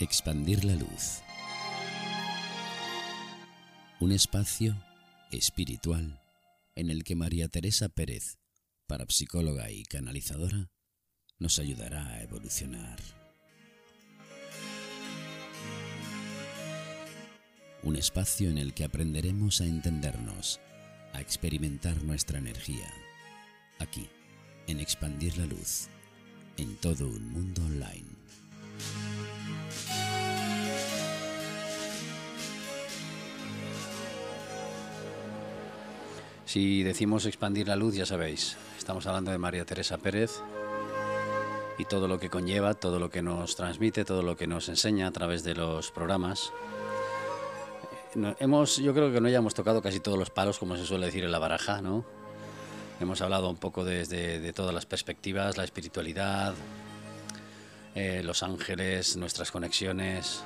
Expandir la luz. Un espacio espiritual en el que María Teresa Pérez, parapsicóloga y canalizadora, nos ayudará a evolucionar. Un espacio en el que aprenderemos a entendernos, a experimentar nuestra energía, aquí, en Expandir la Luz, en todo un mundo online. Si decimos expandir la luz, ya sabéis, estamos hablando de María Teresa Pérez y todo lo que conlleva, todo lo que nos transmite, todo lo que nos enseña a través de los programas. Hemos, yo creo que no hayamos tocado casi todos los palos, como se suele decir en la baraja, ¿no? Hemos hablado un poco desde de todas las perspectivas, la espiritualidad, eh, los ángeles, nuestras conexiones.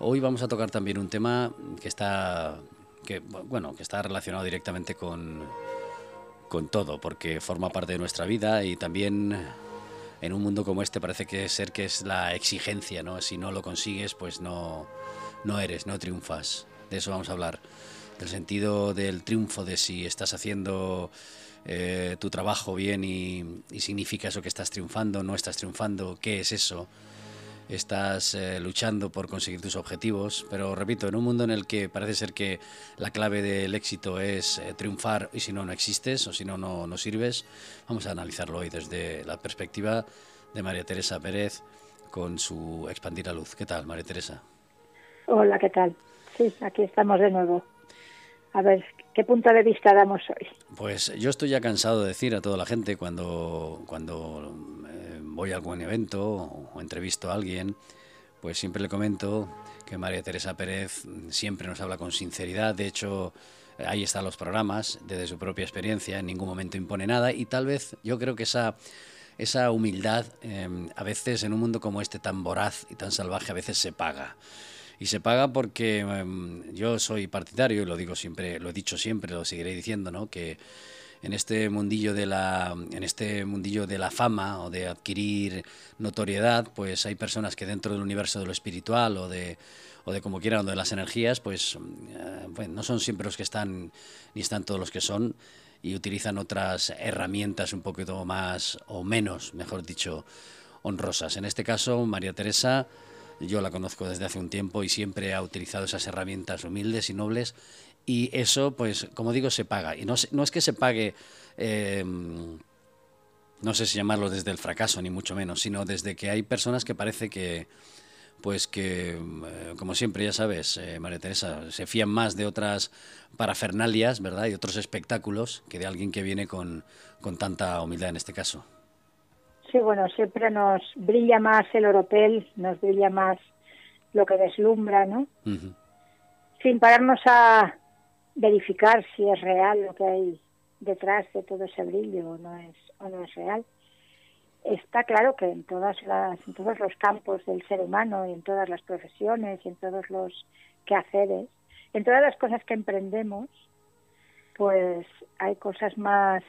Hoy vamos a tocar también un tema que está que, bueno, que está relacionado directamente con, con todo, porque forma parte de nuestra vida y también en un mundo como este parece que ser que es la exigencia, ¿no? Si no lo consigues, pues no, no eres, no triunfas. De eso vamos a hablar. Del sentido del triunfo, de si estás haciendo eh, tu trabajo bien y, y significa eso que estás triunfando, no estás triunfando, qué es eso estás eh, luchando por conseguir tus objetivos, pero repito, en un mundo en el que parece ser que la clave del éxito es eh, triunfar y si no, no existes o si no, no, sirves, vamos a analizarlo hoy desde la perspectiva de María Teresa Pérez con su Expandir la Luz. ¿Qué tal, María Teresa? Hola, ¿qué tal? Sí, aquí estamos de nuevo. A ver, ¿qué punto de vista damos hoy? Pues yo estoy ya cansado de decir a toda la gente cuando, cuando voy a algún evento o entrevisto a alguien, pues siempre le comento que María Teresa Pérez siempre nos habla con sinceridad. De hecho, ahí están los programas, desde su propia experiencia, en ningún momento impone nada y tal vez yo creo que esa, esa humildad em, a veces en un mundo como este tan voraz y tan salvaje a veces se paga. Y se paga porque em, yo soy partidario, y lo digo siempre, lo he dicho siempre, lo seguiré diciendo, ¿no? que en este mundillo de la en este mundillo de la fama o de adquirir notoriedad, pues hay personas que dentro del universo de lo espiritual o de o de como quieran, o de las energías, pues eh, no son siempre los que están ni están todos los que son y utilizan otras herramientas un poquito más o menos, mejor dicho, honrosas. En este caso, María Teresa yo la conozco desde hace un tiempo y siempre ha utilizado esas herramientas humildes y nobles y eso, pues, como digo, se paga. Y no, no es que se pague, eh, no sé si llamarlo desde el fracaso, ni mucho menos, sino desde que hay personas que parece que, pues que, eh, como siempre, ya sabes, eh, María Teresa, se fían más de otras parafernalias, ¿verdad? Y otros espectáculos que de alguien que viene con, con tanta humildad en este caso. Sí, bueno, siempre nos brilla más el oropel, nos brilla más lo que deslumbra, ¿no? Sin pararnos a, verificar si es real lo que hay detrás de todo ese brillo o no es o no es real. Está claro que en todas las en todos los campos del ser humano y en todas las profesiones y en todos los quehaceres, en todas las cosas que emprendemos, pues hay cosas más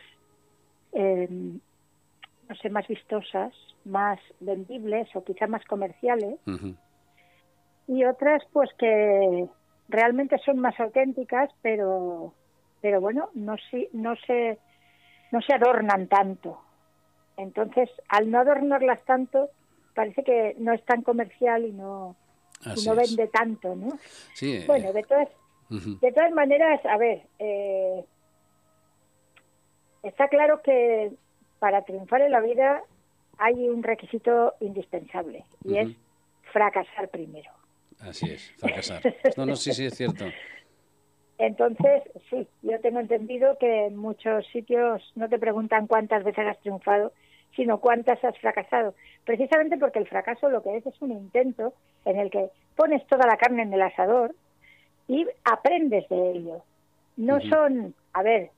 eh, no sé, más vistosas, más vendibles o quizá más comerciales. Y otras pues que realmente son más auténticas, pero, pero bueno, no, se, no, se, no se adornan tanto. Entonces, al no adornarlas tanto, parece que no es tan comercial y no, no vende tanto, ¿no? Sí, bueno, de todas, de todas maneras, a ver, eh, está claro que para triunfar en la vida hay un requisito indispensable y es fracasar primero. Así es, fracasar. No, no, sí, sí, es cierto. Entonces, sí, yo tengo entendido que en muchos sitios no te preguntan cuántas veces has triunfado, sino cuántas has fracasado. Precisamente porque el fracaso lo que es es un intento en el que pones toda la carne en el asador y aprendes de ello. No son, a ver,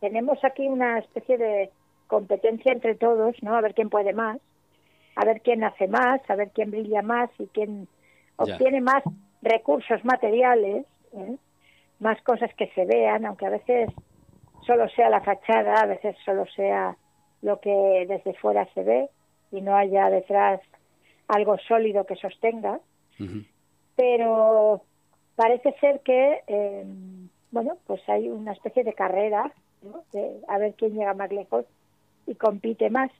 tenemos aquí una especie de competencia entre todos, ¿no? A ver quién puede más, a ver quién hace más, a ver quién brilla más y quién obtiene más recursos materiales, ¿eh? más cosas que se vean, aunque a veces solo sea la fachada, a veces solo sea lo que desde fuera se ve y no haya detrás algo sólido que sostenga, pero parece ser que, eh, bueno, pues hay una especie de carrera, de a ver quién llega más lejos y compite más.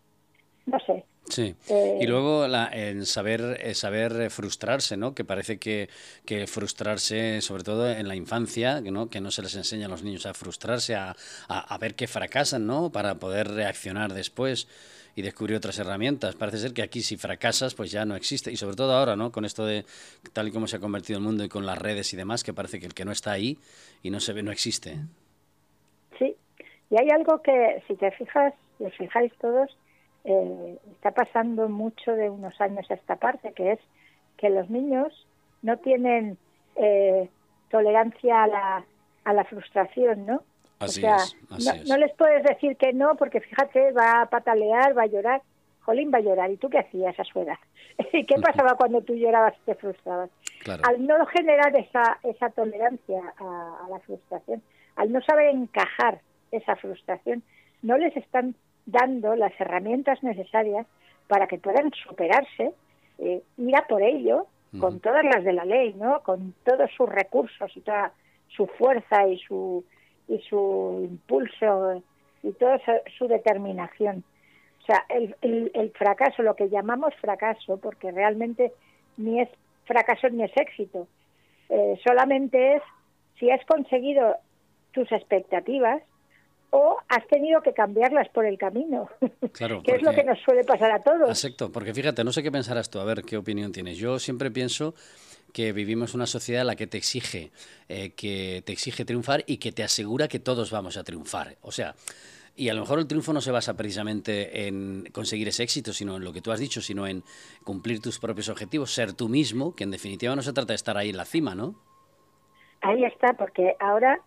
No sé, Sí. Eh, y luego la, en saber, eh, saber frustrarse, ¿no? Que parece que, que, frustrarse, sobre todo en la infancia, ¿no? que no se les enseña a los niños a frustrarse, a, a, ver que fracasan, ¿no? Para poder reaccionar después y descubrir otras herramientas. Parece ser que aquí si fracasas, pues ya no existe. Y sobre todo ahora, ¿no? Con esto de tal y como se ha convertido el mundo y con las redes y demás, que parece que el que no está ahí y no se ve, no existe. Sí. Y hay algo que, si te fijas, si os fijáis todos, eh, está pasando mucho de unos años a esta parte, que es que los niños no tienen eh, tolerancia a la, a la frustración, ¿no? Así o sea, no, les puedes decir que no, porque fíjate, va a patalear, va a llorar. Jolín va a llorar. ¿Y tú qué hacías a su edad? ¿Y qué pasaba cuando tú llorabas y te frustrabas? Al no generar esa, esa tolerancia a, a la frustración, al no saber encajar esa frustración, no les están dando las herramientas necesarias para que puedan superarse, eh, ir a por ello con todas las de la ley, ¿no? Con todos sus recursos y toda su fuerza y su y su impulso y toda su, determinación. O sea, el, el, fracaso, lo que llamamos fracaso, porque realmente ni es fracaso ni es éxito, eh, solamente es si has conseguido tus expectativas o has tenido que cambiarlas por el camino, claro, que es lo que nos suele pasar a todos. Exacto, porque fíjate, no sé qué pensarás tú, a ver qué opinión tienes. Yo siempre pienso que vivimos una sociedad en la que te exige, eh, que te exige triunfar y que te asegura que todos vamos a triunfar. O sea, y a lo mejor el triunfo no se basa precisamente en conseguir ese éxito, sino en lo que tú has dicho, sino en cumplir tus propios objetivos, ser tú mismo, que en definitiva no se trata de estar ahí en la cima, ¿no? Ahí está, porque ahora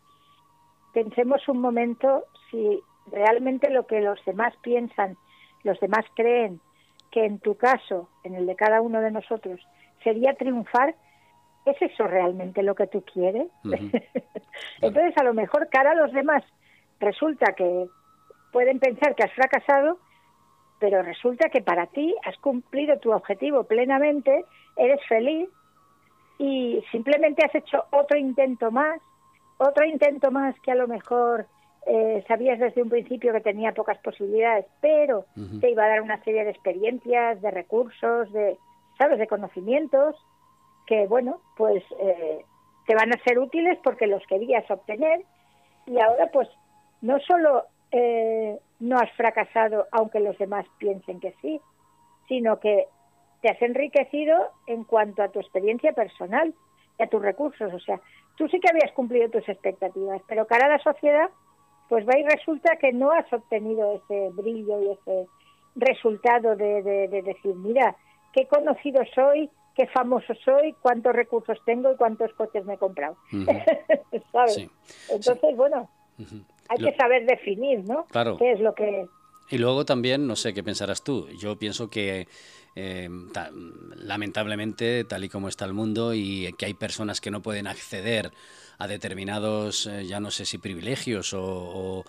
pensemos un momento si realmente lo que los demás piensan, los demás creen que en tu caso, en el de cada uno de nosotros, sería triunfar, ¿es eso realmente lo que tú quieres? Entonces, a lo mejor cara a los demás resulta que pueden pensar que has fracasado, pero resulta que para ti has cumplido tu objetivo plenamente, eres feliz y simplemente has hecho otro intento más otro intento más que a lo mejor eh, sabías desde un principio que tenía pocas posibilidades, pero te iba a dar una serie de experiencias, de recursos, de, ¿sabes?, de conocimientos que, bueno, pues eh, te van a ser útiles porque los querías obtener. Y ahora, pues, no solo eh, no has fracasado aunque los demás piensen que sí, sino que te has enriquecido en cuanto a tu experiencia personal y a tus recursos. O sea, tú sí que habías cumplido tus expectativas, pero cara a la sociedad, pues va y resulta que no has obtenido ese brillo y ese resultado de, decir, mira, qué conocido soy, qué famoso soy, cuántos recursos tengo y cuántos coches me he comprado. ¿Sabes? Entonces, bueno, hay que saber definir, ¿no? Claro. ¿Qué es lo que... Y luego también, no sé qué pensarás tú, yo pienso que eh, lamentablemente, tal y como está el mundo, y que hay personas que no pueden acceder a determinados, eh, ya no sé si privilegios o,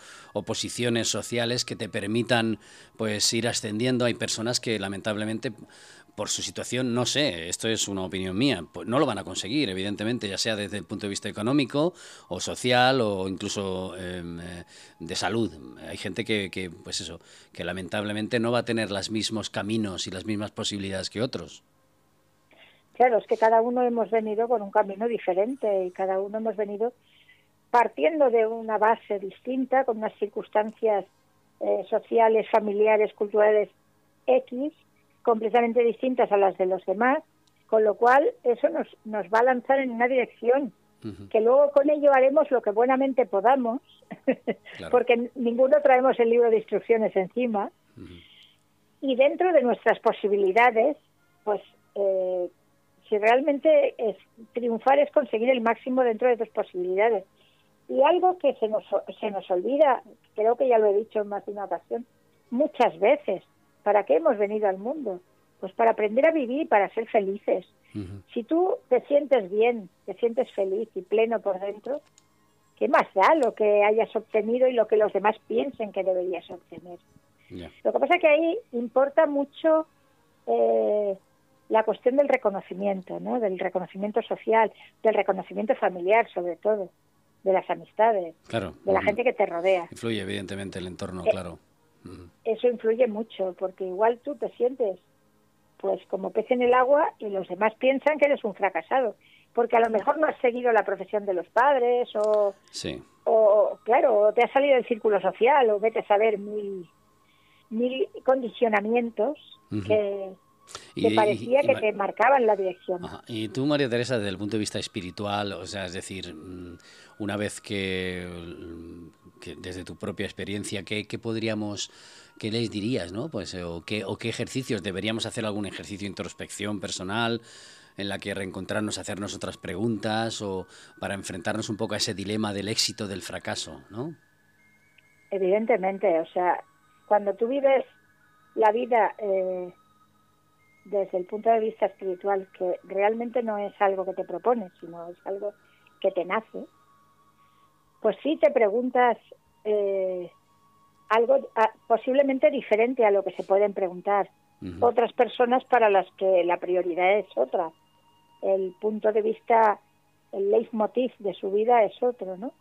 posiciones sociales que te permitan pues ir ascendiendo. Hay personas que lamentablemente por su situación, no sé, esto es una opinión mía, pues no lo van a conseguir, evidentemente, ya sea desde el punto de vista económico o social o incluso em, eh, de salud. Hay gente que, que, pues eso, que lamentablemente no va a tener los mismos caminos y las mismas posibilidades que otros. Claro, es que cada uno hemos venido con un camino diferente y cada uno hemos venido partiendo de una base distinta, con unas circunstancias eh, sociales, familiares, culturales X, completamente distintas a las de los demás, con lo cual eso nos, nos va a lanzar en una dirección, que luego con ello haremos lo que buenamente podamos, porque ninguno traemos el libro de instrucciones encima, y dentro de nuestras posibilidades, pues eh, si realmente es, triunfar es conseguir el máximo dentro de tus posibilidades. Y algo que se nos, se nos olvida, creo que ya lo he dicho en más de una ocasión, muchas veces, ¿para qué hemos venido al mundo? Pues para aprender a vivir y para ser felices. Si tú te sientes bien, te sientes feliz y pleno por dentro, ¿qué más da lo que hayas obtenido y lo que los demás piensen que deberías obtener? Lo que pasa es que ahí importa mucho eh, la cuestión del reconocimiento, ¿no? Del reconocimiento social, del reconocimiento familiar, sobre todo, de las amistades, claro. de la gente que te rodea. Influye evidentemente el entorno, Eh, claro. Eso influye mucho, porque igual tú te sientes, pues, como pez en el agua y los demás piensan que eres un fracasado, porque a lo mejor no has seguido la profesión de los padres o, Sí. o claro, te has salido del círculo social o vete a saber mil, mil condicionamientos que, Y- que parecía y- que te marcaban la dirección. Ajá. Y tú, María Teresa, desde el punto de vista espiritual, o sea, es decir, mm, una vez que, mm, que desde tu propia experiencia, ¿qué, qué podríamos, qué les dirías, no? Pues, eh, o, qué, o qué ejercicios, ¿deberíamos hacer algún ejercicio de introspección personal en la que reencontrarnos, hacernos otras preguntas o para enfrentarnos un poco a ese dilema del éxito, del fracaso, ¿no? Evidentemente, o sea, cuando tú vives la vida eh, desde el punto de vista espiritual, que realmente no es algo que te propones, sino es algo que te nace, pues sí te preguntas eh, algo ah, posiblemente diferente a lo que se pueden preguntar otras personas para las que la prioridad es otra. El punto de vista, el leitmotiv de su vida es otro, ¿no?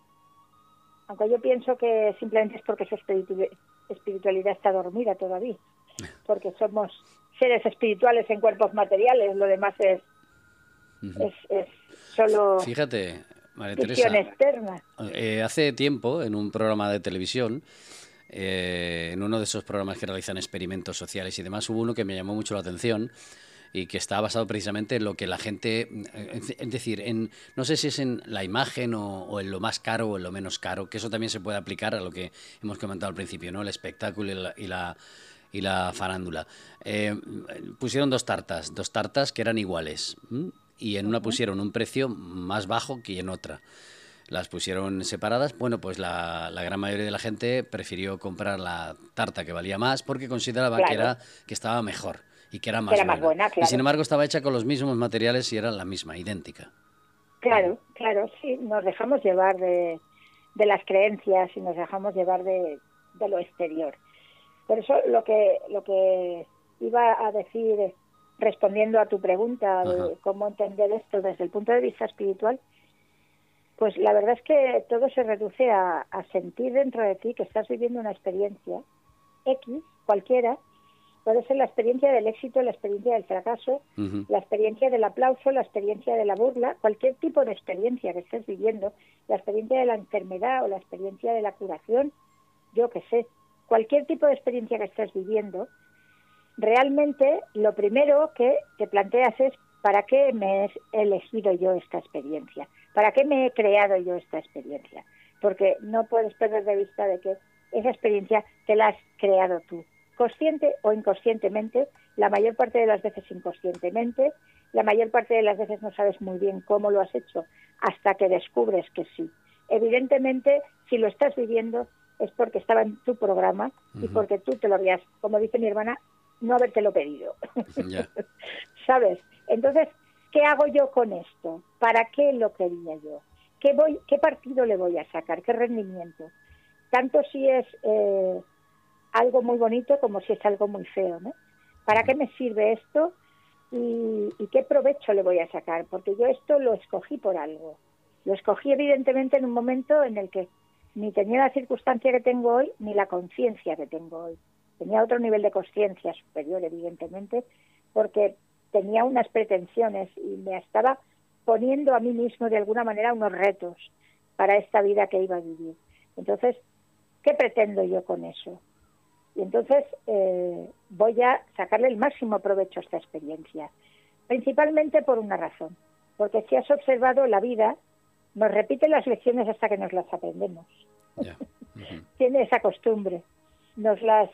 Aunque yo pienso que simplemente es porque su espiritu- espiritualidad está dormida todavía, porque somos seres espirituales en cuerpos materiales, lo demás es, es, es solo Fíjate, María Teresa. Eh, hace tiempo, en un programa de televisión, eh, en uno de esos programas que realizan experimentos sociales y demás, hubo uno que me llamó mucho la atención y que está basado precisamente en lo que la gente, eh, es decir, en no sé si es en la imagen o, o en lo más caro o en lo menos caro, que eso también se puede aplicar a lo que hemos comentado al principio, ¿no? El espectáculo y la, y la, y la farándula. Eh, pusieron dos tartas, dos tartas que eran iguales, ¿m? y en una pusieron un precio más bajo que en otra las pusieron separadas, bueno, pues la, la gran mayoría de la gente prefirió comprar la tarta que valía más porque consideraba que era que estaba mejor y que era más, era más buena, Y sin embargo estaba hecha con los mismos materiales y era la misma, idéntica. Claro, claro, sí, nos dejamos llevar de, de las creencias y nos dejamos llevar de, de lo exterior. Por eso lo que, lo que iba a decir respondiendo a tu pregunta de Ajá. cómo entender esto desde el punto de vista espiritual, pues la verdad es que todo se reduce a, a sentir dentro de ti que estás viviendo una experiencia X, cualquiera, puede ser la experiencia del éxito, la experiencia del fracaso, la experiencia del aplauso, la experiencia de la burla, cualquier tipo de experiencia que estés viviendo, la experiencia de la enfermedad o la experiencia de la curación, yo qué sé, cualquier tipo de experiencia que estés viviendo, realmente lo primero que te planteas es ¿para qué me he elegido yo esta experiencia? ¿Para qué me he creado yo esta experiencia? Porque no puedes perder de vista de que esa experiencia te la has creado tú, consciente o inconscientemente, la mayor parte de las veces inconscientemente, la mayor parte de las veces no sabes muy bien cómo lo has hecho hasta que descubres que sí. Evidentemente, si lo estás viviendo es porque estaba en tu programa y porque tú te lo habías, como dice mi hermana, no habértelo pedido. ¿Sabes? Entonces, ¿qué hago yo con esto? ¿Para qué lo quería yo? ¿Qué, voy, qué partido le voy a sacar? ¿Qué rendimiento? Tanto si es eh, algo muy bonito como si es algo muy feo, ¿no? ¿Para qué me sirve esto? Y, y qué provecho le voy a sacar? Porque yo esto lo escogí por algo. Lo escogí evidentemente en un momento en el que ni tenía la circunstancia que tengo hoy, ni la conciencia que tengo hoy. Tenía otro nivel de conciencia superior, evidentemente, porque tenía unas pretensiones y me estaba poniendo a mí mismo de alguna manera unos retos para esta vida que iba a vivir. Entonces, ¿qué pretendo yo con eso? Y entonces eh, voy a sacarle el máximo provecho a esta experiencia, principalmente por una razón, porque si has observado la vida, nos repite las lecciones hasta que nos las aprendemos. Tiene esa costumbre, nos las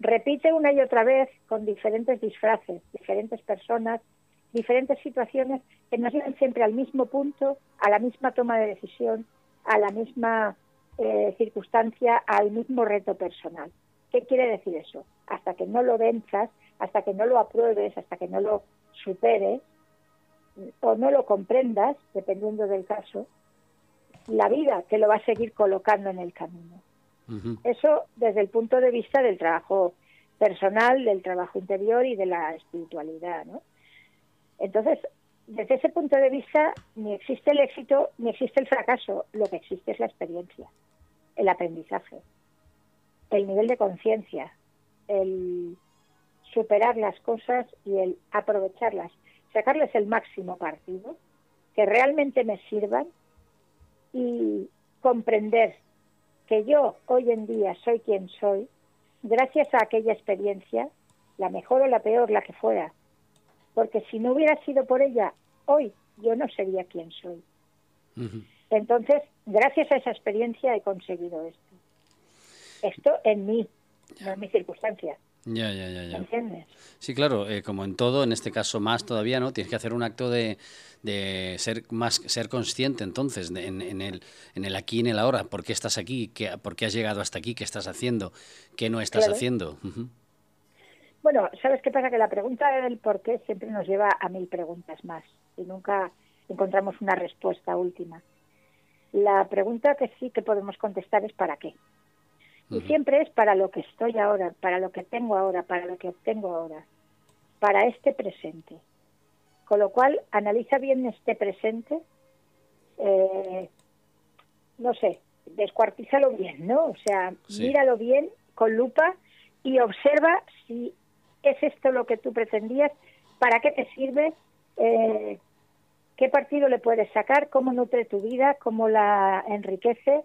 repite una y otra vez con diferentes disfraces, diferentes personas, diferentes situaciones que nos llevan siempre al mismo punto, a la misma toma de decisión, a la misma eh, circunstancia, al mismo reto personal. ¿Qué quiere decir eso? Hasta que no lo venzas, hasta que no lo apruebes, hasta que no lo superes o no lo comprendas, dependiendo del caso, la vida te lo va a seguir colocando en el camino. Eso desde el punto de vista del trabajo personal, del trabajo interior y de la espiritualidad, ¿no? Entonces, desde ese punto de vista, ni existe el éxito ni existe el fracaso. Lo que existe es la experiencia, el aprendizaje, el nivel de conciencia, el superar las cosas y el aprovecharlas, sacarles el máximo partido, que realmente me sirvan y comprender que yo hoy en día soy quien soy gracias a aquella experiencia, la mejor o la peor, la que fuera, porque si no hubiera sido por ella, hoy yo no sería quien soy. Entonces, gracias a esa experiencia he conseguido esto. Esto en mí, no en mi circunstancia. Ya, ya, ya, ya. ¿Entiendes? Sí, claro, eh, como en todo, en este caso más todavía, ¿no? Tienes que hacer un acto de, de ser más ser consciente entonces en, en, el, en el aquí y en el ahora. ¿Por qué estás aquí? ¿Qué, ¿Por qué has llegado hasta aquí? ¿Qué estás haciendo? ¿Qué no estás haciendo? Bueno, ¿sabes qué pasa? Que la pregunta del por qué siempre nos lleva a mil preguntas más y nunca encontramos una respuesta última. La pregunta que sí que podemos contestar es ¿para qué? Y siempre es para lo que estoy ahora, para lo que tengo ahora, para lo que obtengo ahora, para este presente. Con lo cual, analiza bien este presente, eh, no sé, descuartízalo bien, ¿no? O sea, míralo bien con lupa y observa si ¿Es esto lo que tú pretendías? ¿Para qué te sirve? Eh, ¿Qué partido le puedes sacar? ¿Cómo nutre tu vida? ¿Cómo la enriquece?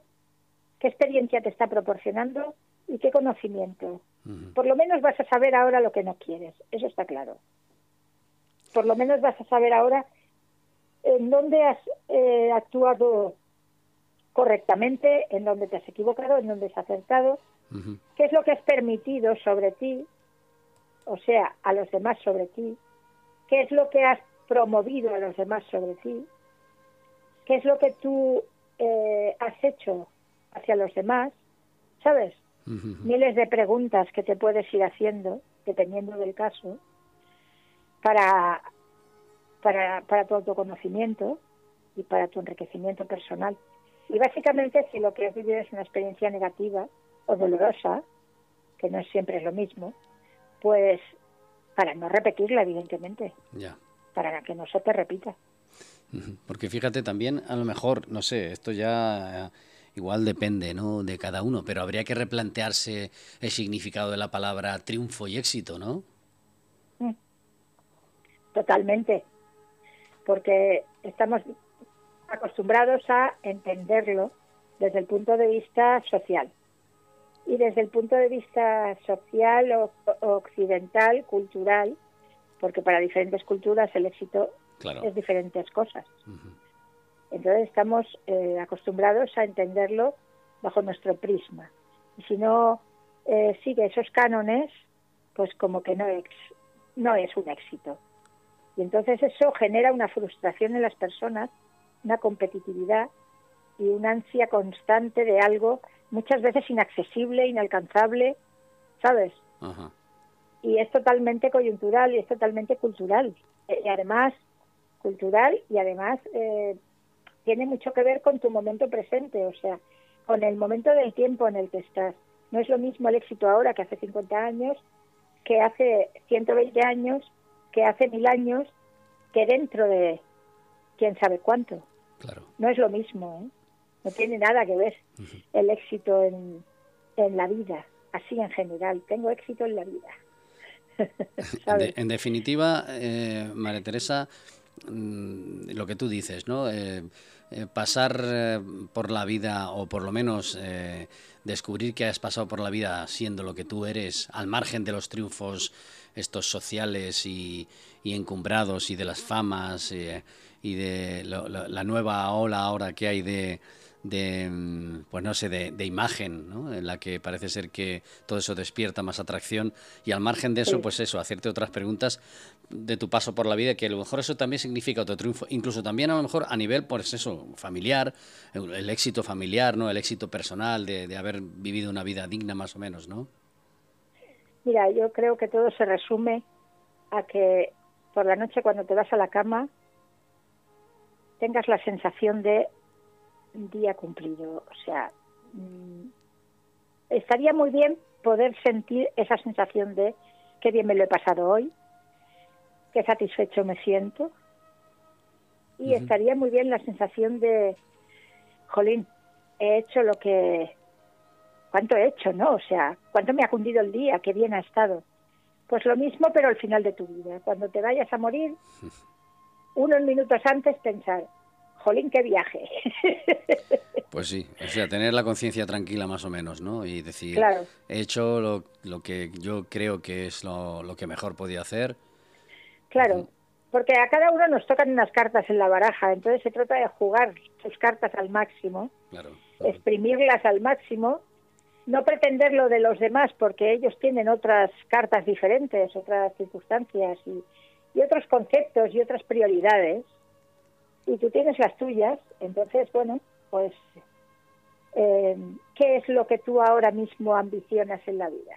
¿Qué experiencia te está proporcionando? ¿Y qué conocimiento? Por lo menos vas a saber ahora lo que no quieres, eso está claro. Por lo menos vas a saber ahora en dónde has eh, actuado correctamente, en dónde te has equivocado, en dónde has acertado, qué es lo que has permitido sobre ti o sea, a los demás sobre ti, qué es lo que has promovido a los demás sobre ti, qué es lo que tú eh, has hecho hacia los demás, ¿sabes? Miles de preguntas que te puedes ir haciendo, dependiendo del caso, para, para, para tu autoconocimiento y para tu enriquecimiento personal. Y básicamente, si lo que has vivido es una experiencia negativa o dolorosa, que no siempre es lo mismo, pues para no repetirla, evidentemente. Ya. Para que no se te repita. Porque fíjate también, a lo mejor, no sé, esto ya igual depende, ¿no? De cada uno, pero habría que replantearse el significado de la palabra triunfo y éxito, ¿no? Mm. Totalmente. Porque estamos acostumbrados a entenderlo desde el punto de vista social y desde el punto de vista social o, occidental, cultural, porque para diferentes culturas el éxito es diferentes cosas. Entonces estamos eh, acostumbrados a entenderlo bajo nuestro prisma. Y si no eh, sigue esos cánones, pues como que no es, no es un éxito. Y entonces eso genera una frustración en las personas, una competitividad y una ansia constante de algo muchas veces inaccesible, inalcanzable, ¿sabes? Y es totalmente coyuntural y es totalmente cultural. Y además, cultural y además eh, tiene mucho que ver con tu momento presente, o sea, con el momento del tiempo en el que estás. No es lo mismo el éxito ahora que hace 50 años, que hace 120 años, que hace mil años, que dentro de quién sabe cuánto. Claro. No es lo mismo, ¿eh? No tiene nada que ver el éxito en, en la vida, así en general. Tengo éxito en la vida. en, definitiva, eh, María Teresa, mm, lo que tú dices, ¿no? Eh, eh, pasar eh, por la vida, o por lo menos descubrir que has pasado por la vida siendo lo que tú eres, al margen de los triunfos estos sociales y, encumbrados y de las famas y de la nueva ola ahora que hay de, de, mm, pues no sé, de, imagen, ¿no? En la que parece ser que todo eso despierta más atracción y al margen de eso, pues eso, hacerte otras preguntas de tu paso por la vida, que a lo mejor eso también significa otro triunfo, incluso también a lo mejor a nivel, pues eso, familiar, el, éxito familiar, ¿no? El éxito personal de, de haber vivido una vida digna más o menos, ¿no? Mira, yo creo que todo se resume a que por la noche cuando te vas a la cama tengas la sensación de día cumplido. O sea, mm, estaría muy bien poder sentir esa sensación de qué bien me lo he pasado hoy, qué satisfecho me siento. Y estaría muy bien la sensación de, jolín, he hecho lo que, cuánto he hecho, ¿no? O sea, cuánto me ha cundido el día, qué bien ha estado. Pues lo mismo, pero al final de tu vida. Cuando te vayas a morir, unos minutos antes pensar, jolín, qué viaje. Pues sí, o sea, tener la conciencia tranquila más o menos, ¿no? Y decir, he hecho lo, lo, que yo creo que es lo, lo que mejor podía hacer. Claro, porque a cada uno nos tocan unas cartas en la baraja, entonces se trata de jugar sus cartas al máximo, exprimirlas al máximo, no pretender lo de los demás porque ellos tienen otras cartas diferentes, otras circunstancias y, y otros conceptos y otras prioridades y tú tienes las tuyas, entonces, bueno, pues, eh, ¿qué es lo que tú ahora mismo ambicionas en la vida?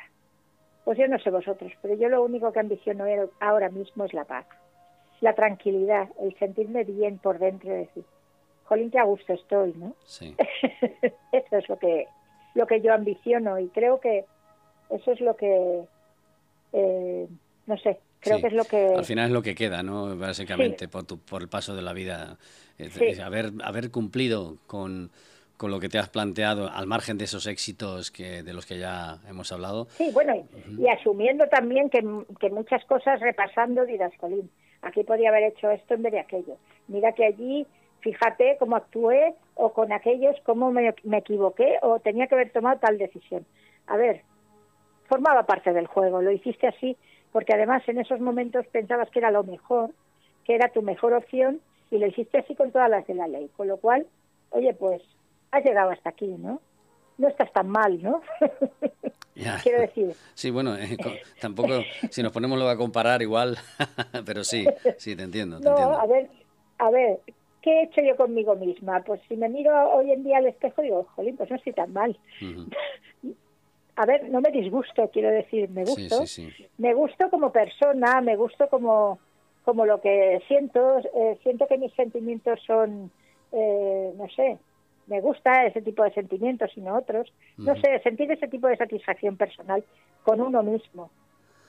Pues yo no sé vosotros, pero yo lo único que ambiciono ahora mismo es la paz, la tranquilidad, el sentirme bien por dentro de decir, jolín, que a gusto estoy, ¿no? Sí. eso es lo que, lo que yo ambiciono y creo que eso es lo que, eh, no sé, Creo que es lo que... Al final es lo que queda, ¿no? Básicamente, por, por el paso de la vida. haber, haber cumplido con, con lo que te has planteado, al margen de esos éxitos que, de los que ya hemos hablado. Sí, bueno, y, asumiendo también que, que, muchas cosas repasando dirás, Colín, aquí podría haber hecho esto en vez de aquello. Mira que allí, fíjate cómo actué, o con aquellos cómo me, me equivoqué, o tenía que haber tomado tal decisión. A ver, formaba parte del juego, lo hiciste así porque además en esos momentos pensabas que era lo mejor, que era tu mejor opción y lo hiciste así con todas las de la ley, con lo cual, oye, pues has llegado hasta aquí, ¿no? No estás tan mal, ¿no? Quiero decir. Sí, bueno, eh, tampoco, si nos ponemos lo a comparar igual, pero sí, sí, te entiendo, te no, a ver, a ver, ¿qué he hecho yo conmigo misma? Pues si me miro hoy en día al espejo digo, jolín, pues no estoy tan mal a ver, no me disgusto, quiero decir, me gusto. Me gusto como persona, me gusto como, como lo que siento, eh, siento que mis sentimientos son, eh, no sé, me gusta ese tipo de sentimientos y no otros. No sé, sentir ese tipo de satisfacción personal con uno mismo.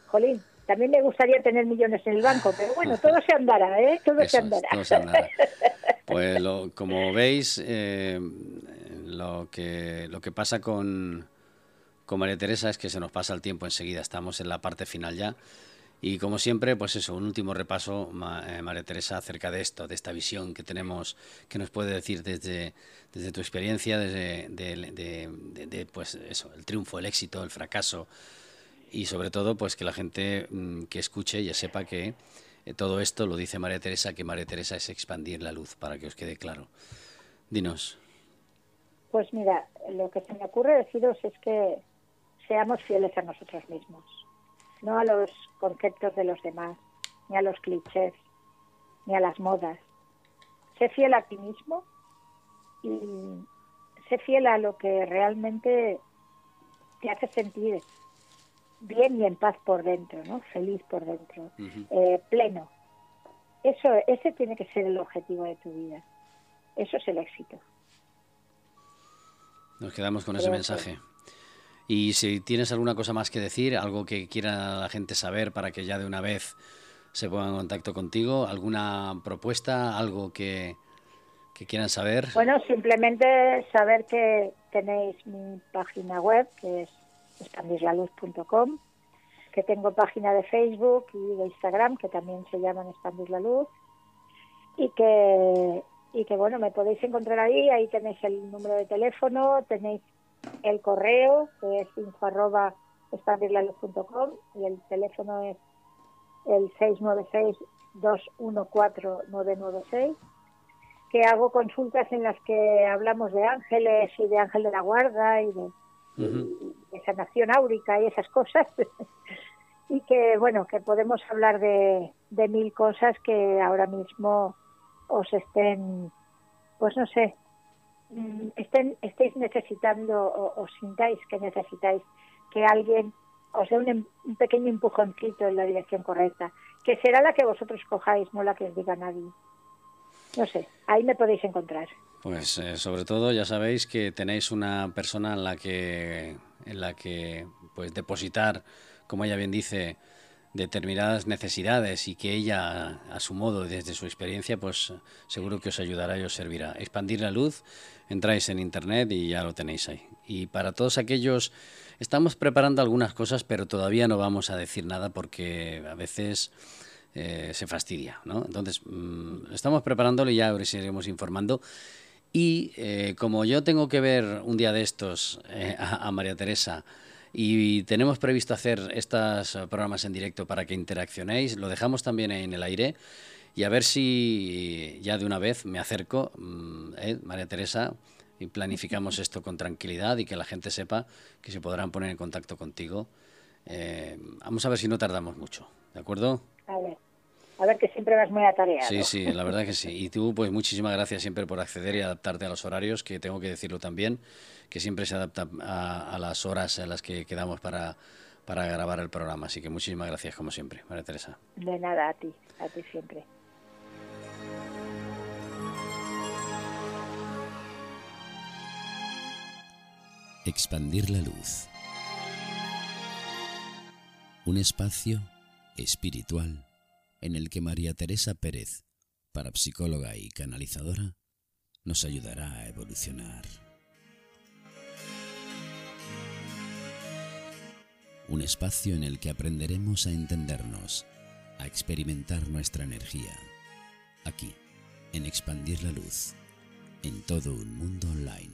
Jolín, también me gustaría tener millones en el banco, pero bueno, todo se andará, ¿eh? Todo, se, andará. Pues como veis, eh, lo, que, lo que pasa con María Teresa es que se nos pasa el tiempo enseguida, estamos en la parte final ya. Y como siempre, pues eso, un último repaso, eh, María Teresa, acerca de esto, de esta visión que tenemos, que nos puede decir desde, desde tu experiencia, desde de, pues eso, el triunfo, el éxito, el fracaso, y sobre todo, pues que la gente mm, que escuche ya sepa que eh, todo esto lo dice María Teresa, que María Teresa es expandir la luz, para que os quede claro. Dinos. Pues mira, lo que se me ocurre deciros es que seamos fieles a nosotros mismos, no a los conceptos de los demás, ni a los clichés, ni a las modas. Sé fiel a ti mismo y sé fiel a lo que realmente te hace sentir bien y en paz por dentro, ¿no? Feliz por dentro, eh, pleno. Eso, ese tiene que ser el objetivo de tu vida. Eso es el éxito. Nos quedamos con ese mensaje. Y si tienes alguna cosa más que decir, algo que quiera la gente saber para que ya de una vez se pongan en contacto contigo, alguna propuesta, algo que, quieran saber. Bueno, simplemente saber que tenéis mi página web, que es expandirlaluz.com, que tengo página de Facebook y de Instagram, que también se llaman Expandir Luz, y que, y que bueno, me podéis encontrar ahí, ahí tenéis el número de teléfono, tenéis el correo, que es info arroba y el teléfono es el 696-214-996, que hago consultas en las que hablamos de ángeles y de ángel de la guarda y de, sanación áurica y esas cosas. y que, bueno, que podemos hablar de, de mil cosas que ahora mismo os estén, pues no sé, estén, estéis necesitando o, sintáis que necesitáis que alguien os dé un, un, pequeño empujoncito en la dirección correcta, que será la que vosotros cojáis, no la que os diga nadie. No sé, ahí me podéis encontrar. Pues eh, sobre todo ya sabéis que tenéis una persona en la que, en la que pues depositar, como ella bien dice, determinadas necesidades y que ella, a su modo, desde su experiencia, pues seguro que os ayudará y os servirá. Expandir la luz, entráis en internet y ya lo tenéis ahí. Y para todos aquellos, estamos preparando algunas cosas, pero todavía no vamos a decir nada porque a veces eh, se fastidia, ¿no? Entonces, mm, estamos preparándolo y ya os iremos informando. Y eh, como yo tengo que ver un día de estos eh, a María Teresa, y tenemos previsto hacer estos eh, programas en directo para que interaccionéis. Lo dejamos también en el aire y a ver si ya de una vez me acerco, mm, ¿eh? María Teresa, y planificamos esto con tranquilidad y que la gente sepa que se podrán poner en contacto contigo. Eh, vamos a ver si no tardamos mucho, ¿de acuerdo? A ver. A ver que siempre vas muy atareado. Sí, sí, la verdad que sí. Y tú, pues muchísimas gracias siempre por acceder y adaptarte a los horarios, que tengo que decirlo también que siempre se adapta a, las horas en las que quedamos para, para grabar el programa. Así que muchísimas gracias, como siempre, María Teresa. De nada, a ti, a ti siempre. Expandir la luz. Un espacio espiritual en el que María Teresa Pérez, parapsicóloga y canalizadora, nos ayudará a evolucionar. Un espacio en el que aprenderemos a entendernos, a experimentar nuestra energía, aquí, en expandir la luz, en todo un mundo online.